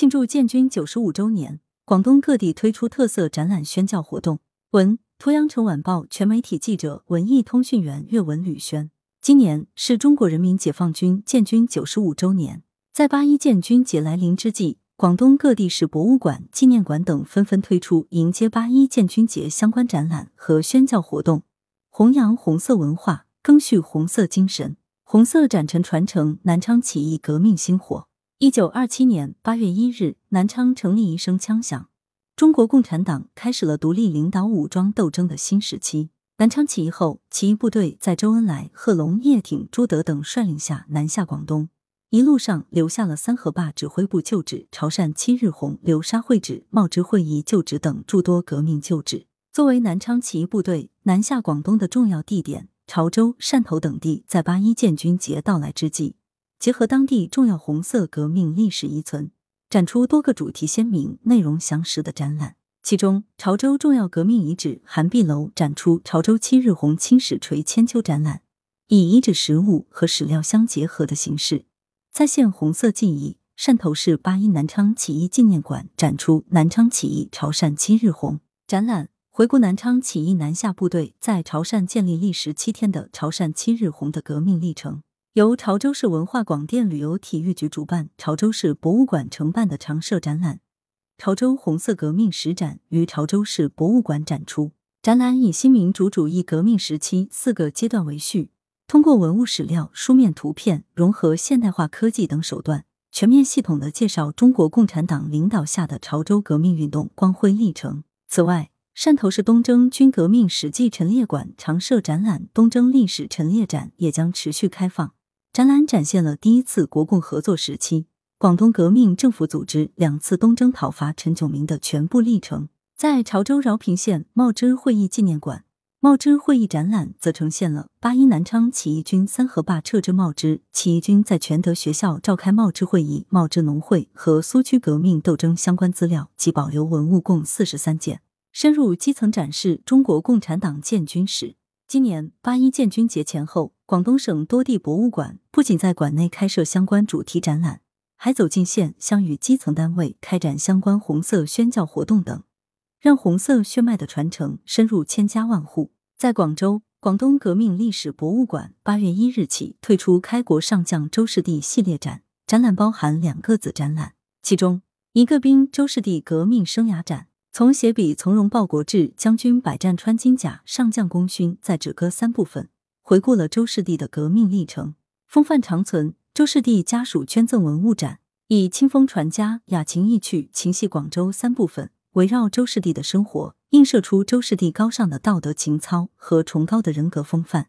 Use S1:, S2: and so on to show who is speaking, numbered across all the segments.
S1: 庆祝建军九十五周年，广东各地推出特色展览宣教活动。文：图阳城晚报全媒体记者、文艺通讯员岳文吕轩。今年是中国人民解放军建军九十五周年，在八一建军节来临之际，广东各地市博物馆、纪念馆等纷纷推出迎接八一建军节相关展览和宣教活动，弘扬红色文化，赓续红色精神。红色展陈传承南昌起义革命星火。一九二七年八月一日，南昌成立一声枪响，中国共产党开始了独立领导武装斗争的新时期。南昌起义后，起义部队在周恩来、贺龙、叶挺、朱德等率领下南下广东，一路上留下了三河坝指挥部旧址、潮汕七日红、流沙会址、茂芝会议旧址等诸多革命旧址。作为南昌起义部队南下广东的重要地点。潮州、汕头等地在八一建军节到来之际，结合当地重要红色革命历史遗存，展出多个主题鲜明、内容详实的展览。其中，潮州重要革命遗址韩碧楼展出潮州七日红青史锤千秋展览，以遗址实物和史料相结合的形式，再现红色记忆。汕头市八一南昌起义纪念馆展出南昌起义潮汕七日红展览。回顾南昌起义南下部队在潮汕建立历时七天的潮汕七日红的革命历程，由潮州市文化广电旅游体育局主办，潮州市博物馆承办的常设展览——潮州红色革命史展于潮州市博物馆展出。展览以新民主主义革命时期四个阶段为序，通过文物史料、书面图片，融合现代化科技等手段，全面系统的介绍中国共产党领导下的潮州革命运动光辉历程。此外，汕头市东征军革命史迹陈列馆常设展览“东征历史陈列展”也将持续开放。展览展现了第一次国共合作时期广东革命政府组织两次东征讨伐陈炯明的全部历程。在潮州饶平县茂芝会议纪念馆，茂芝会议展览则呈现了八一南昌起义军三河坝撤至茂芝，起义军在全德学校召开茂芝会议、茂芝农会和苏区革命斗争相关资料及保留文物共四十三件。深入基层展示中国共产党建军史。今年八一建军节前后，广东省多地博物馆不仅在馆内开设相关主题展览，还走进县乡与基层单位开展相关红色宣教活动等，让红色血脉的传承深入千家万户。在广州，广东革命历史博物馆八月一日起推出开国上将周士第系列展，展览包含两个子展览，其中一个兵周士第革命生涯展。从写笔从容报国志，将军百战穿金甲，上将功勋在止歌三部分，回顾了周士第的革命历程，风范长存。周士第家属捐赠文物展，以清风传家、雅情意趣、情系广州三部分，围绕周士第的生活，映射出周士第高尚的道德情操和崇高的人格风范，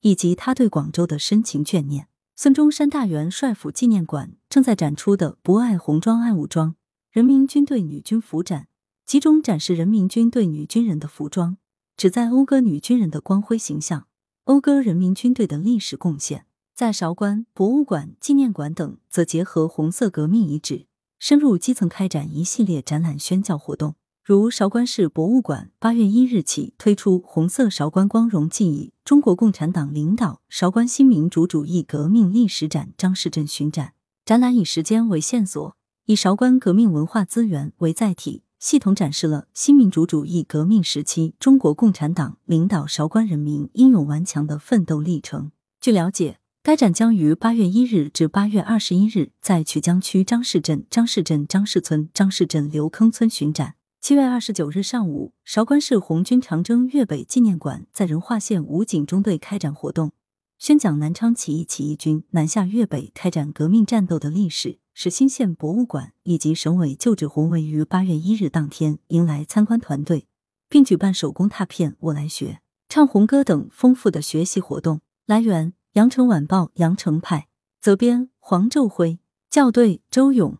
S1: 以及他对广州的深情眷念。孙中山大元帅府纪念馆正在展出的“不爱红装爱武装”人民军队女军服展。集中展示人民军队女军人的服装，旨在讴歌女军人的光辉形象，讴歌人民军队的历史贡献。在韶关博物馆、纪念馆等，则结合红色革命遗址，深入基层开展一系列展览宣教活动。如韶关市博物馆八月一日起推出“红色韶关光荣记忆：中国共产党领导韶关新民主主义革命历史展”张士镇巡展。展览以时间为线索，以韶关革命文化资源为载体。系统展示了新民主主义革命时期中国共产党领导韶关人民英勇顽强的奋斗历程。据了解，该展将于八月一日至八月二十一日在曲江区张市镇张市镇张市村张市镇刘坑村巡展。七月二十九日上午，韶关市红军长征粤北纪念馆在仁化县武警中队开展活动，宣讲南昌起义起义军南下粤北开展革命战斗的历史。石新县博物馆以及省委旧址宏伟于八月一日当天迎来参观团队，并举办手工拓片、我来学、唱红歌等丰富的学习活动。来源：羊城晚报羊城派，责编：黄昼辉，校对：周勇。